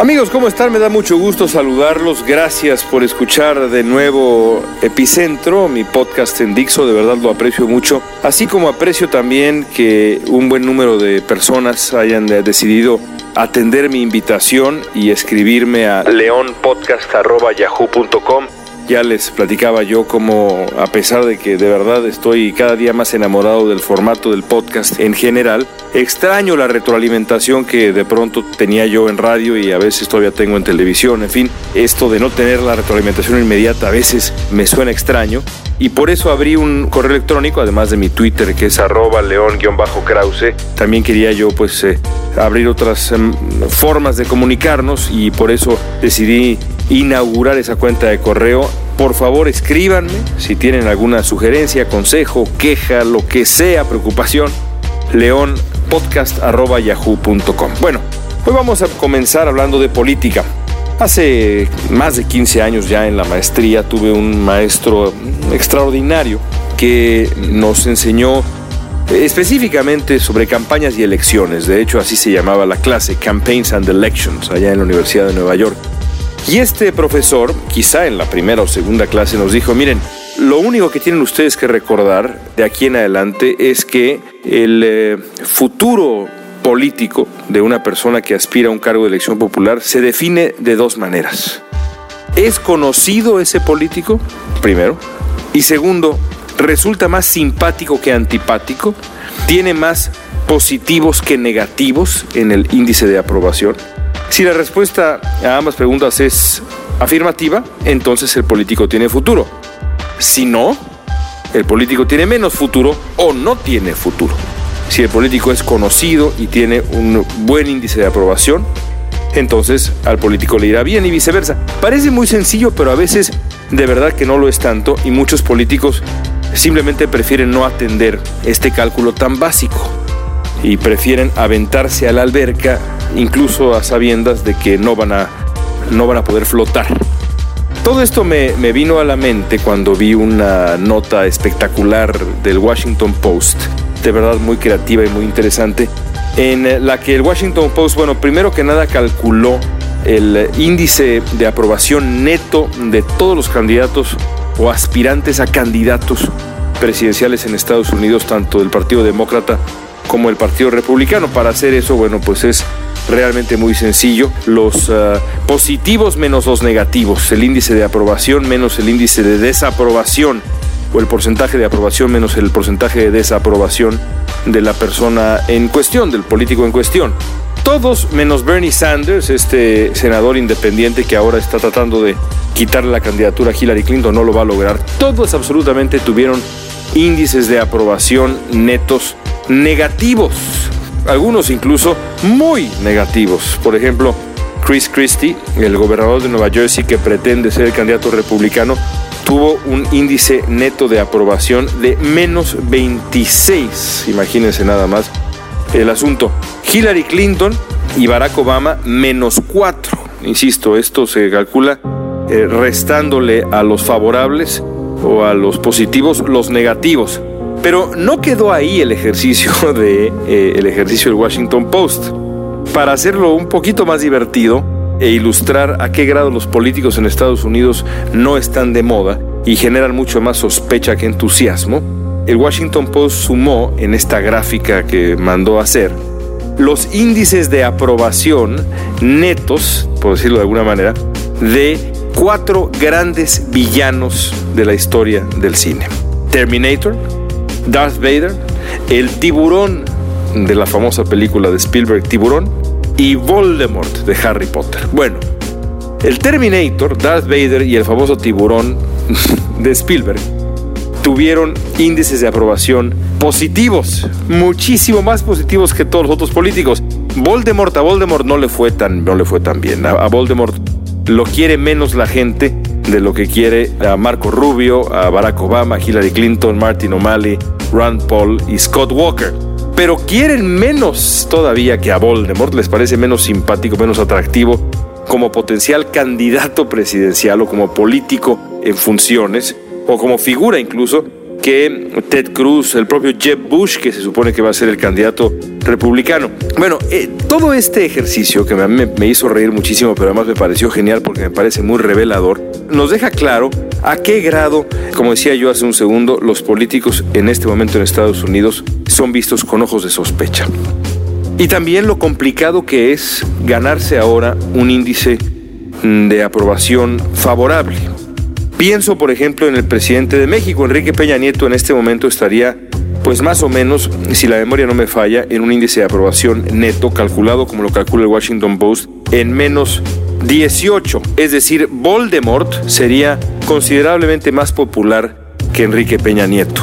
Amigos, ¿cómo están? Me da mucho gusto saludarlos. Gracias por escuchar de nuevo Epicentro, mi podcast en Dixo. De verdad lo aprecio mucho. Así como aprecio también que un buen número de personas hayan decidido atender mi invitación y escribirme a leonpodcast.yahoo.com ya les platicaba yo como a pesar de que de verdad estoy cada día más enamorado del formato del podcast en general, extraño la retroalimentación que de pronto tenía yo en radio y a veces todavía tengo en televisión. En fin, esto de no tener la retroalimentación inmediata a veces me suena extraño. Y por eso abrí un correo electrónico, además de mi Twitter que es arroba león-krause. También quería yo pues eh, abrir otras em, formas de comunicarnos y por eso decidí inaugurar esa cuenta de correo. Por favor, escríbanme si tienen alguna sugerencia, consejo, queja, lo que sea, preocupación. leonpodcast.yahoo.com. Bueno, hoy vamos a comenzar hablando de política. Hace más de 15 años ya en la maestría tuve un maestro extraordinario que nos enseñó específicamente sobre campañas y elecciones. De hecho, así se llamaba la clase, Campaigns and Elections, allá en la Universidad de Nueva York. Y este profesor, quizá en la primera o segunda clase, nos dijo, miren, lo único que tienen ustedes que recordar de aquí en adelante es que el eh, futuro político de una persona que aspira a un cargo de elección popular se define de dos maneras. ¿Es conocido ese político? Primero. Y segundo, ¿resulta más simpático que antipático? ¿Tiene más positivos que negativos en el índice de aprobación? Si la respuesta a ambas preguntas es afirmativa, entonces el político tiene futuro. Si no, el político tiene menos futuro o no tiene futuro. Si el político es conocido y tiene un buen índice de aprobación, entonces al político le irá bien y viceversa. Parece muy sencillo, pero a veces de verdad que no lo es tanto y muchos políticos simplemente prefieren no atender este cálculo tan básico y prefieren aventarse a la alberca incluso a sabiendas de que no van a, no van a poder flotar. Todo esto me, me, vino a la mente cuando vi una nota espectacular del Washington Post, de verdad muy creativa y muy interesante, en la que el Washington Post, bueno, primero que nada calculó el índice de aprobación neto de todos los candidatos o aspirantes a candidatos presidenciales en Estados Unidos, tanto del Partido Demócrata como el Partido Republicano. Para hacer eso, bueno, pues es realmente muy sencillo. Los uh, positivos menos los negativos, el índice de aprobación menos el índice de desaprobación, o el porcentaje de aprobación menos el porcentaje de desaprobación de la persona en cuestión, del político en cuestión. Todos menos Bernie Sanders, este senador independiente que ahora está tratando de quitarle la candidatura a Hillary Clinton, no lo va a lograr. Todos absolutamente tuvieron índices de aprobación netos negativos, algunos incluso muy negativos. Por ejemplo, Chris Christie, el gobernador de Nueva Jersey que pretende ser el candidato republicano, tuvo un índice neto de aprobación de menos 26. Imagínense nada más el asunto. Hillary Clinton y Barack Obama menos 4. Insisto, esto se calcula eh, restándole a los favorables o a los positivos los negativos. Pero no quedó ahí el ejercicio de eh, el ejercicio del Washington Post. Para hacerlo un poquito más divertido e ilustrar a qué grado los políticos en Estados Unidos no están de moda y generan mucho más sospecha que entusiasmo, el Washington Post sumó en esta gráfica que mandó hacer los índices de aprobación netos, por decirlo de alguna manera, de cuatro grandes villanos de la historia del cine. Terminator, Darth Vader, el tiburón de la famosa película de Spielberg Tiburón y Voldemort de Harry Potter. Bueno, el Terminator, Darth Vader y el famoso tiburón de Spielberg tuvieron índices de aprobación positivos, muchísimo más positivos que todos los otros políticos. Voldemort a Voldemort no le fue tan, no le fue tan bien. A, a Voldemort lo quiere menos la gente de lo que quiere a Marco Rubio, a Barack Obama, Hillary Clinton, Martin O'Malley, Rand Paul y Scott Walker. pero quieren menos todavía que a Voldemort, les parece menos simpático, menos atractivo como potencial candidato presidencial o como político en funciones o como figura incluso que Ted Cruz, el propio Jeb Bush, que se supone que va a ser el candidato republicano. Bueno, eh, todo este ejercicio que me, me, hizo reír muchísimo, pero además me pareció genial porque me parece muy revelador, nos deja claro a qué grado, como decía yo hace un segundo, los políticos en este momento en Estados Unidos son vistos con ojos de sospecha. Y también lo complicado que es ganarse ahora un índice de aprobación favorable. Pienso, por ejemplo, en el presidente de México, Enrique Peña Nieto, en este momento estaría, pues más o menos, si la memoria no me falla, en un índice de aprobación neto calculado, como lo calcula el Washington Post, en menos 18. Es decir, Voldemort sería considerablemente más popular que Enrique Peña Nieto.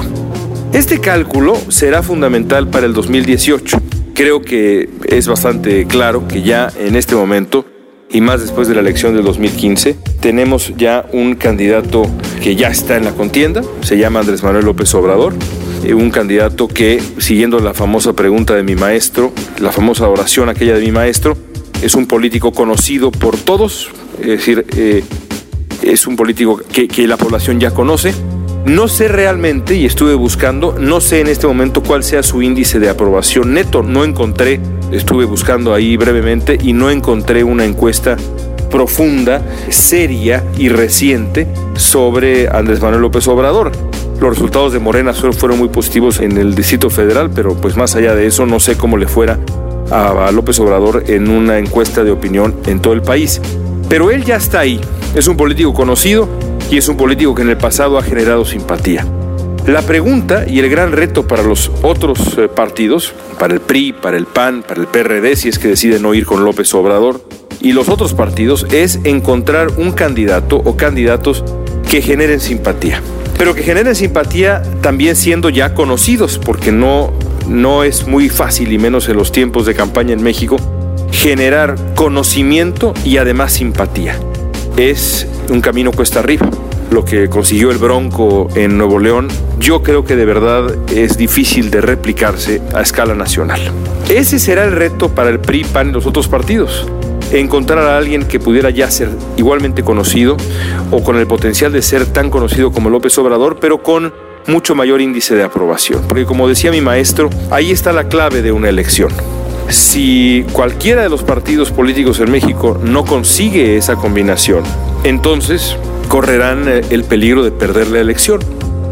Este cálculo será fundamental para el 2018. Creo que es bastante claro que ya en este momento y más después de la elección del 2015, tenemos ya un candidato que ya está en la contienda, se llama Andrés Manuel López Obrador, eh, un candidato que, siguiendo la famosa pregunta de mi maestro, la famosa oración aquella de mi maestro, es un político conocido por todos, es decir, eh, es un político que, que la población ya conoce, no sé realmente, y estuve buscando, no sé en este momento cuál sea su índice de aprobación neto. No encontré, estuve buscando ahí brevemente y no encontré una encuesta profunda, seria y reciente sobre Andrés Manuel López Obrador. Los resultados de Morena fueron muy positivos en el Distrito Federal, pero pues más allá de eso no sé cómo le fuera a López Obrador en una encuesta de opinión en todo el país. Pero él ya está ahí, es un político conocido, y es un político que en el pasado ha generado simpatía. La pregunta y el gran reto para los otros eh, partidos, para el PRI, para el PAN, para el PRD, si es que deciden no ir con López Obrador, y los otros partidos, es encontrar un candidato o candidatos que generen simpatía. Pero que generen simpatía también siendo ya conocidos, porque no, no es muy fácil, y menos en los tiempos de campaña en México, generar conocimiento y además simpatía. Es un camino cuesta arriba. Lo que consiguió el Bronco en Nuevo León, yo creo que de verdad es difícil de replicarse a escala nacional. Ese será el reto para el PRI, PAN y los otros partidos. Encontrar a alguien que pudiera ya ser igualmente conocido o con el potencial de ser tan conocido como López Obrador, pero con mucho mayor índice de aprobación. Porque como decía mi maestro, ahí está la clave de una elección. Si cualquiera de los partidos políticos en México no consigue esa combinación, entonces correrán eh, el peligro de perder la elección.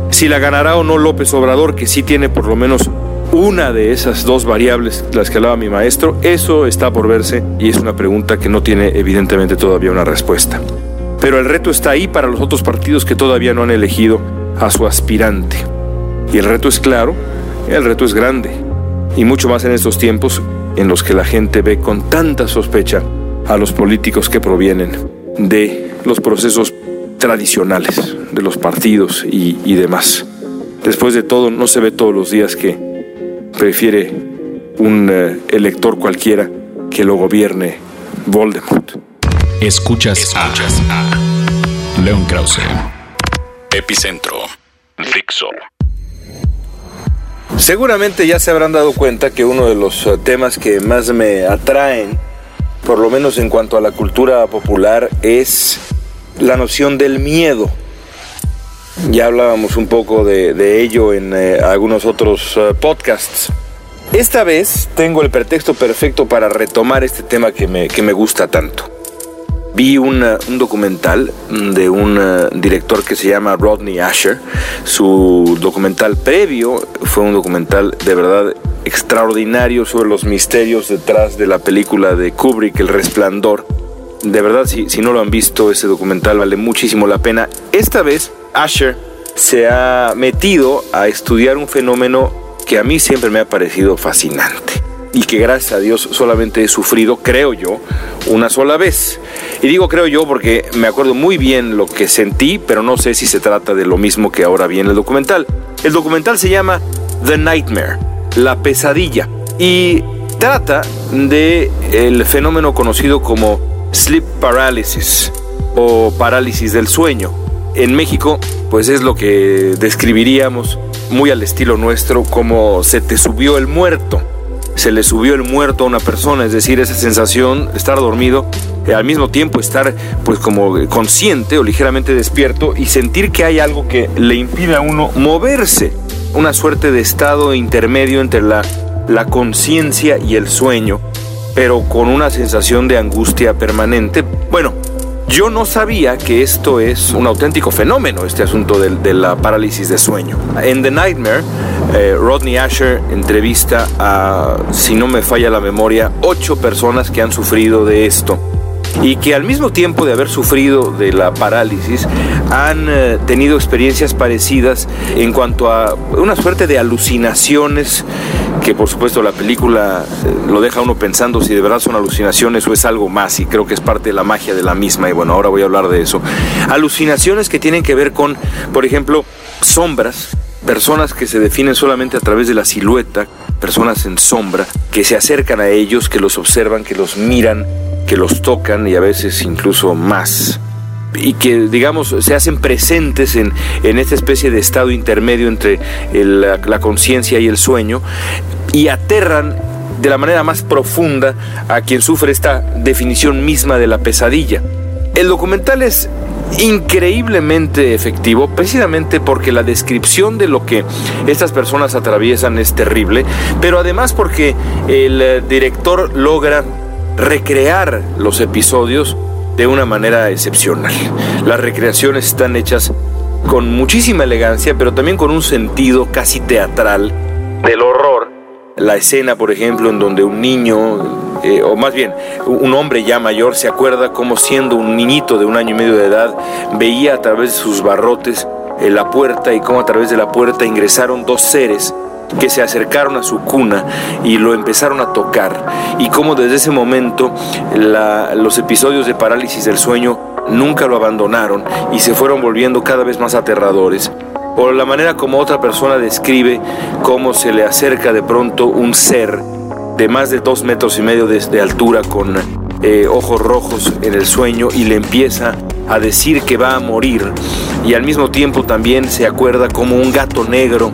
Si la ganará o no López Obrador, que sí tiene por lo menos una de esas dos variables, las que hablaba mi maestro, eso está por verse y es una pregunta que no tiene evidentemente todavía una respuesta. Pero el reto está ahí para los otros partidos que todavía no han elegido a su aspirante. Y el reto es claro, el reto es grande. Y mucho más en estos tiempos en los que la gente ve con tanta sospecha a los políticos que provienen de los procesos tradicionales de los partidos y, demás. Después de todo, no se ve todos los días que prefiere un eh, elector cualquiera que lo gobierne Voldemort. Escuchas, a, León Krause, Epicentro, Dixo. Seguramente ya se habrán dado cuenta que uno de los eh, temas que más me atraen, por lo menos en cuanto a la cultura popular, es la noción del miedo. Ya hablábamos un poco de, ello en eh, algunos otros eh, podcasts. Esta vez tengo el pretexto perfecto para retomar este tema que me, que me gusta tanto vi un documental de un eh, director que se llama Rodney Asher. Su documental previo fue un documental de verdad extraordinario sobre los misterios detrás de la película de Kubrick, El Resplandor. De verdad, si, si no lo han visto, ese documental vale muchísimo la pena. Esta vez, Asher se ha metido a estudiar un fenómeno que a mí siempre me ha parecido fascinante y que gracias a Dios solamente he sufrido, creo yo, una sola vez. Y digo creo yo porque me acuerdo muy bien lo que sentí, pero no sé si se trata de lo mismo que ahora vi en el documental. El documental se llama The Nightmare, la pesadilla, y trata de el fenómeno conocido como sleep paralysis o parálisis del sueño. En México, pues es lo que describiríamos muy al estilo nuestro, como se te subió el muerto. Se le subió el muerto a una persona, es decir, esa sensación de estar dormido, y al mismo tiempo estar pues como consciente o ligeramente despierto y sentir que hay algo que le impide a uno moverse. Una suerte de estado intermedio entre la, la conciencia y el sueño, pero con una sensación de angustia permanente. Bueno, yo no sabía que esto es un auténtico fenómeno, este asunto de, la parálisis de sueño. En The Nightmare, eh, Rodney Asher entrevista a, si no me falla la memoria, ocho personas que han sufrido de esto y que al mismo tiempo de haber sufrido de la parálisis han eh, tenido experiencias parecidas en cuanto a una suerte de alucinaciones que por supuesto la película eh, lo deja uno pensando si de verdad son alucinaciones o es algo más y creo que es parte de la magia de la misma y bueno, ahora voy a hablar de eso. Alucinaciones que tienen que ver con, por ejemplo, sombras, personas que se definen solamente a través de la silueta, personas en sombra, que se acercan a ellos, que los observan, que los miran, que los tocan y a veces incluso más y que digamos se hacen presentes en, esta especie de estado intermedio entre la, conciencia y el sueño y aterran de la manera más profunda a quien sufre esta definición misma de la pesadilla. El documental es increíblemente efectivo precisamente porque la descripción de lo que estas personas atraviesan es terrible, pero además porque el director logra recrear los episodios de una manera excepcional. Las recreaciones están hechas con muchísima elegancia, pero también con un sentido casi teatral del horror. La escena, por ejemplo, en donde un niño, eh, o más bien un hombre ya mayor, se acuerda como siendo un niñito de un año y medio de edad, veía a través de sus barrotes en la puerta y cómo a través de la puerta ingresaron dos seres que se acercaron a su cuna y lo empezaron a tocar y cómo desde ese momento los episodios de parálisis del sueño nunca lo abandonaron y se fueron volviendo cada vez más aterradores. O la manera como otra persona describe cómo se le acerca de pronto un ser de más de dos metros y medio de, altura con eh, ojos rojos en el sueño y le empieza a decir que va a morir. Y al mismo tiempo también se acuerda como un gato negro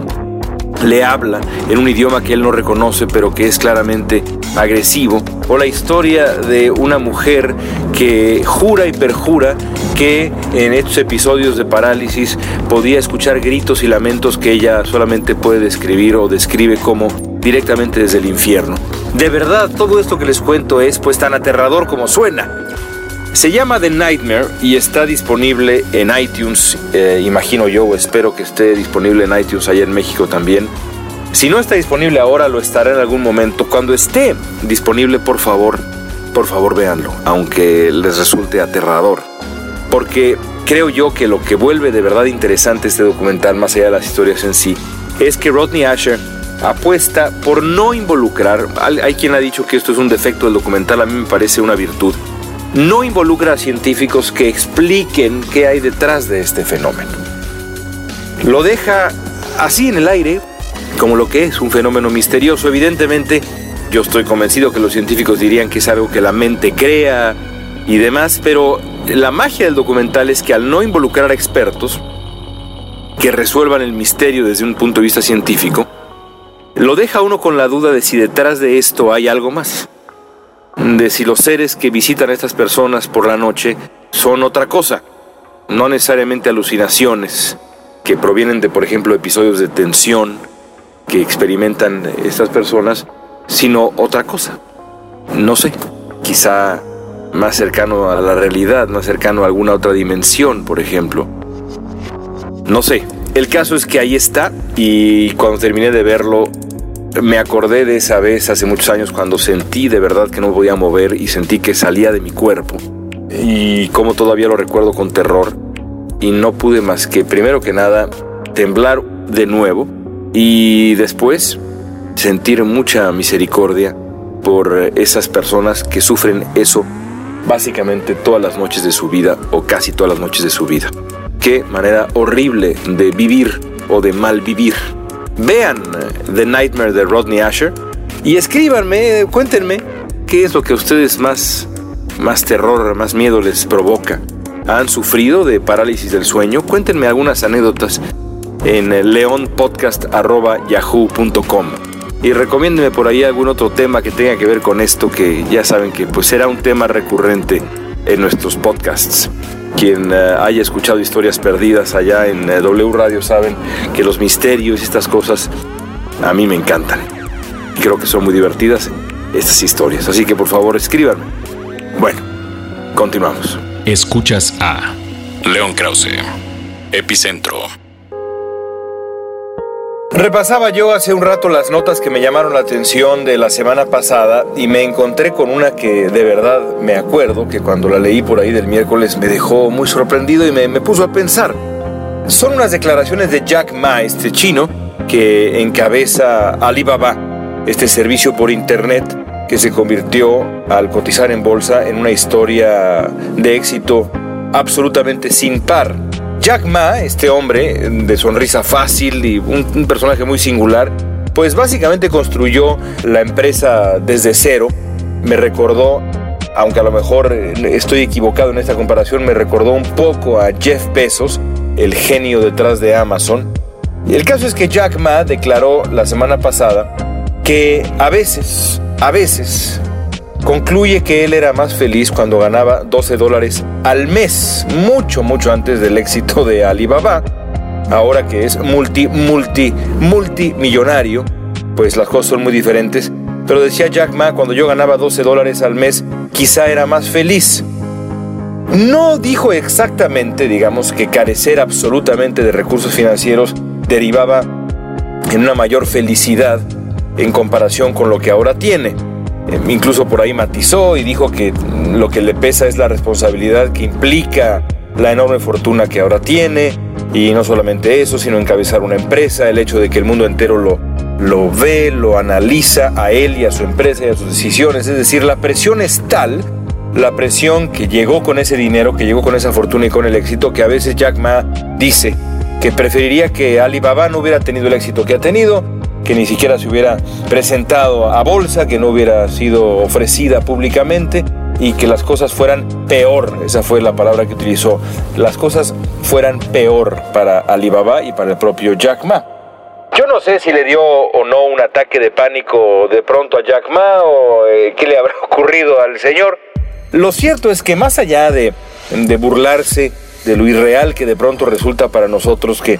le habla en un idioma que él no reconoce pero que es claramente agresivo, o la historia de una mujer que jura y perjura que en estos episodios de parálisis podía escuchar gritos y lamentos que ella solamente puede describir o describe como directamente desde el infierno. De verdad, todo esto que les cuento es pues tan aterrador como suena. Se llama The Nightmare y está disponible en iTunes, eh, imagino yo, espero que esté disponible en iTunes allá en México también. Si no está disponible ahora, lo estará en algún momento. Cuando esté disponible, por favor, por favor véanlo, aunque les resulte aterrador. Porque creo yo que lo que vuelve de verdad interesante este documental, más allá de las historias en sí, es que Rodney Asher apuesta por no involucrar, hay quien ha dicho que esto es un defecto del documental, a mí me parece una virtud no involucra a científicos que expliquen qué hay detrás de este fenómeno. Lo deja así en el aire, como lo que es un fenómeno misterioso. Evidentemente, yo estoy convencido que los científicos dirían que es algo que la mente crea y demás, pero la magia del documental es que al no involucrar a expertos que resuelvan el misterio desde un punto de vista científico, lo deja uno con la duda de si detrás de esto hay algo más de si los seres que visitan a estas personas por la noche son otra cosa, no necesariamente alucinaciones que provienen de, por ejemplo, episodios de tensión que experimentan estas personas, sino otra cosa. No sé, quizá más cercano a la realidad, más cercano a alguna otra dimensión, por ejemplo. No sé. El caso es que ahí está y cuando terminé de verlo me acordé de esa vez hace muchos años cuando sentí de verdad que no podía mover y sentí que salía de mi cuerpo. Y como todavía lo recuerdo con terror. Y no pude más que, primero que nada, temblar de nuevo y después sentir mucha misericordia por esas personas que sufren eso básicamente todas las noches de su vida o casi todas las noches de su vida. Qué manera horrible de vivir o de mal vivir. Vean The Nightmare de Rodney Asher y escríbanme, cuéntenme qué es lo que a ustedes más, más terror, más miedo les provoca. ¿Han sufrido de parálisis del sueño? Cuéntenme algunas anécdotas en leonpodcast.yahoo.com. Y recomiéndeme por ahí algún otro tema que tenga que ver con esto, que ya saben que pues será un tema recurrente en nuestros podcasts. Quien eh, haya escuchado historias perdidas allá en eh, W Radio saben que los misterios y estas cosas a mí me encantan. Creo que son muy divertidas estas historias. Así que por favor escríbanme. Bueno, continuamos. Escuchas a León Krause, Epicentro. Repasaba yo hace un rato las notas que me llamaron la atención de la semana pasada y me encontré con una que de verdad me acuerdo que cuando la leí por ahí del miércoles me dejó muy sorprendido y me, me puso a pensar. Son unas declaraciones de Jack Ma, este chino, que encabeza Alibaba, este servicio por internet que se convirtió al cotizar en bolsa en una historia de éxito absolutamente sin par Jack Ma, este hombre de sonrisa fácil y un, personaje muy singular, pues básicamente construyó la empresa desde cero. Me recordó, aunque a lo mejor eh, estoy equivocado en esta comparación, me recordó un poco a Jeff Bezos, el genio detrás de Amazon. El caso es que Jack Ma declaró la semana pasada que a veces, a veces, concluye que él era más feliz cuando ganaba 12 dólares al mes, mucho, mucho antes del éxito de Alibaba. Ahora que es multi, multi, multimillonario, pues las cosas son muy diferentes. Pero decía Jack Ma, cuando yo ganaba 12 dólares al mes, quizá era más feliz. No dijo exactamente, digamos, que carecer absolutamente de recursos financieros derivaba en una mayor felicidad en comparación con lo que ahora tiene. Eh, incluso por ahí matizó y dijo que lo que le pesa es la responsabilidad que implica la enorme fortuna que ahora tiene. Y no solamente eso, sino encabezar una empresa, el hecho de que el mundo entero lo, lo ve, lo analiza a él y a su empresa y a sus decisiones, es decir, la presión es tal, la presión que llegó con ese dinero, que llegó con esa fortuna y con el éxito, que a veces Jack Ma dice que preferiría que Alibaba no hubiera tenido el éxito que ha tenido que ni siquiera se hubiera presentado a bolsa, que no hubiera sido ofrecida públicamente y que las cosas fueran peor, esa fue la palabra que utilizó, las cosas fueran peor para Alibaba y para el propio Jack Ma. Yo no sé si le dio o no un ataque de pánico de pronto a Jack Ma o eh, qué le habrá ocurrido al señor. Lo cierto es que más allá de, de burlarse de lo irreal que de pronto resulta para nosotros que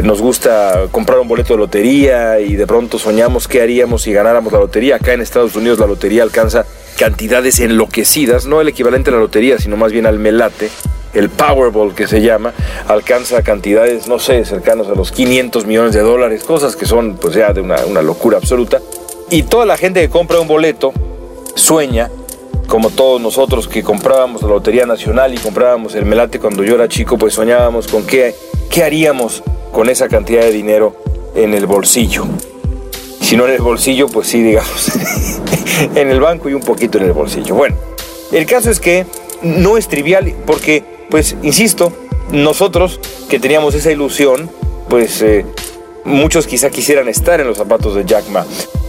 nos gusta comprar un boleto de lotería y de pronto soñamos qué haríamos si ganáramos la lotería. Acá en Estados Unidos la lotería alcanza cantidades enloquecidas, no el equivalente a la lotería, sino más bien al melate. El Powerball que se llama, alcanza cantidades, no sé, cercanos a los 500 millones de dólares, cosas que son pues ya de una, una locura absoluta. Y toda la gente que compra un boleto sueña como todos nosotros que comprábamos la Lotería Nacional y comprábamos el Melate cuando yo era chico, pues soñábamos con qué, qué haríamos con esa cantidad de dinero en el bolsillo. Si no en el bolsillo, pues sí, digamos, en el banco y un poquito en el bolsillo. Bueno, el caso es que no es trivial porque, pues, insisto, nosotros que teníamos esa ilusión, pues eh, muchos quizá quisieran estar en los zapatos de Jack Ma.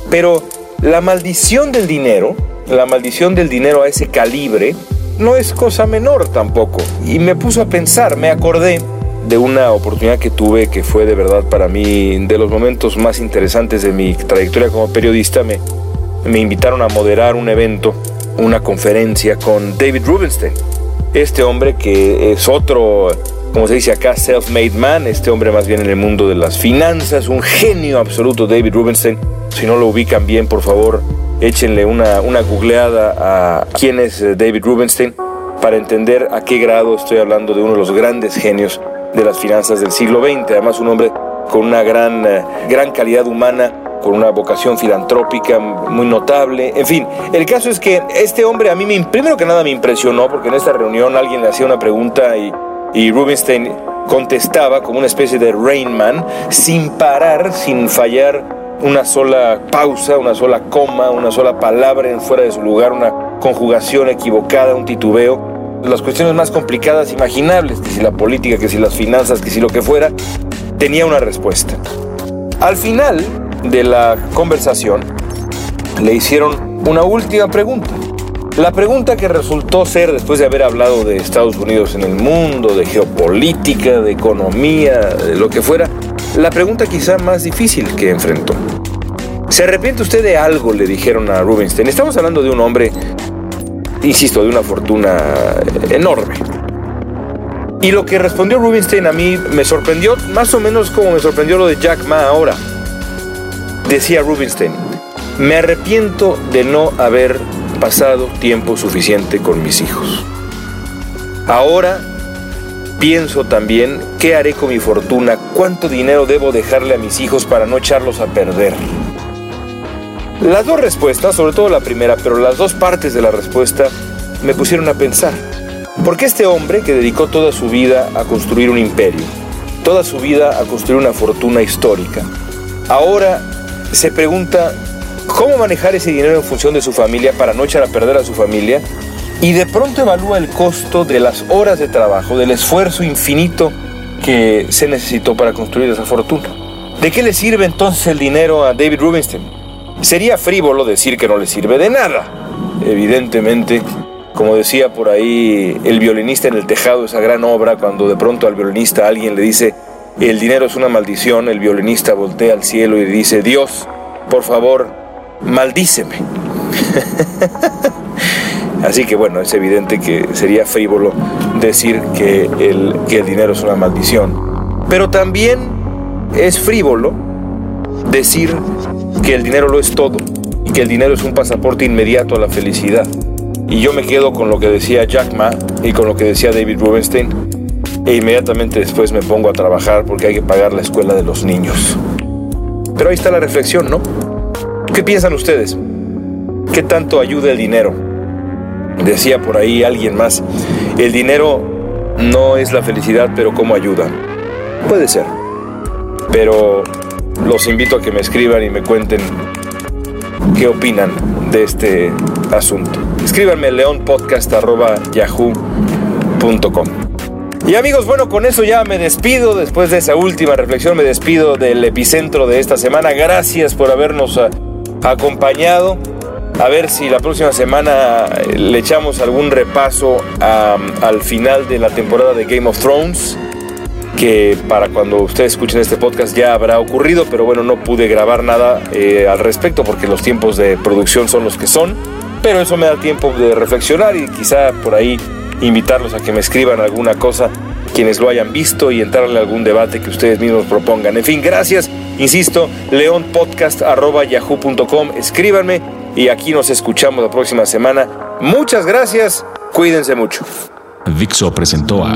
Pero la maldición del dinero, la maldición del dinero a ese calibre, no es cosa menor tampoco. Y me puso a pensar, me acordé de una oportunidad que tuve que fue de verdad para mí de los momentos más interesantes de mi trayectoria como periodista. Me, me invitaron a moderar un evento, una conferencia con David Rubenstein. Este hombre que es otro, como se dice acá, self-made man, este hombre más bien en el mundo de las finanzas, un genio absoluto, David Rubenstein. Si no lo ubican bien, por favor, échenle una, una googleada a quién es eh, David Rubenstein para entender a qué grado estoy hablando de uno de los grandes genios de las finanzas del siglo XX. Además, un hombre con una gran, eh, gran calidad humana, con una vocación filantrópica muy notable. En fin, el caso es que este hombre a mí, me, primero que nada, me impresionó porque en esta reunión alguien le hacía una pregunta y, Rubinstein contestaba como una especie de Rainman, sin parar, sin fallar una sola pausa, una sola coma, una sola palabra en fuera de su lugar, una conjugación equivocada, un titubeo las cuestiones más complicadas imaginables, que si la política, que si las finanzas, que si lo que fuera, tenía una respuesta. Al final de la conversación le hicieron una última pregunta. La pregunta que resultó ser, después de haber hablado de Estados Unidos en el mundo, de geopolítica, de economía, de lo que fuera, la pregunta quizá más difícil que enfrentó. ¿Se arrepiente usted de algo? le dijeron a Rubinstein. Estamos hablando de un hombre, insisto, de una fortuna enorme. Y lo que respondió Rubinstein a mí me sorprendió, más o menos como me sorprendió lo de Jack Ma ahora. Decía Rubinstein, me arrepiento de no haber pasado tiempo suficiente con mis hijos. Ahora pienso también qué haré con mi fortuna, cuánto dinero debo dejarle a mis hijos para no echarlos a perder. Las dos respuestas, sobre todo la primera, pero las dos partes de la respuesta me pusieron a pensar. Porque este hombre que dedicó toda su vida a construir un imperio, toda su vida a construir una fortuna histórica, ahora se pregunta cómo manejar ese dinero en función de su familia para no echar a perder a su familia y de pronto evalúa el costo de las horas de trabajo, del esfuerzo infinito que se necesitó para construir esa fortuna. ¿De qué le sirve entonces el dinero a David Rubinstein? Sería frívolo decir que no le sirve de nada. Evidentemente, como decía por ahí el violinista en el tejado, esa gran obra, cuando de pronto al violinista alguien le dice, el dinero es una maldición, el violinista voltea al cielo y dice, Dios, por favor, maldíceme. Así que bueno, es evidente que sería frívolo decir que el, que el dinero es una maldición. Pero también es frívolo decir que el dinero lo es todo y que el dinero es un pasaporte inmediato a la felicidad. Y yo me quedo con lo que decía Jack Ma y con lo que decía David Rubenstein e inmediatamente después me pongo a trabajar porque hay que pagar la escuela de los niños. Pero ahí está la reflexión, ¿no? ¿Qué piensan ustedes? ¿Qué tanto ayuda el dinero? Decía por ahí alguien más, el dinero no es la felicidad, pero ¿cómo ayuda? Puede ser. Pero los invito a que me escriban y me cuenten qué opinan de este asunto. Escríbanme leonpodcast.yahoo.com. Y amigos, bueno, con eso ya me despido. Después de esa última reflexión, me despido del epicentro de esta semana. Gracias por habernos ah, acompañado. A ver si la próxima semana eh, le echamos algún repaso al final de la temporada de Game of Thrones que para cuando ustedes escuchen este podcast ya habrá ocurrido, pero bueno, no pude grabar nada eh, al respecto porque los tiempos de producción son los que son, pero eso me da tiempo de reflexionar y quizá por ahí invitarlos a que me escriban alguna cosa quienes lo hayan visto y entrarle a algún debate que ustedes mismos propongan. En fin, gracias, insisto, leonpodcast.yahoo.com, escríbanme y aquí nos escuchamos la próxima semana. Muchas gracias, cuídense mucho. Dixo presentó a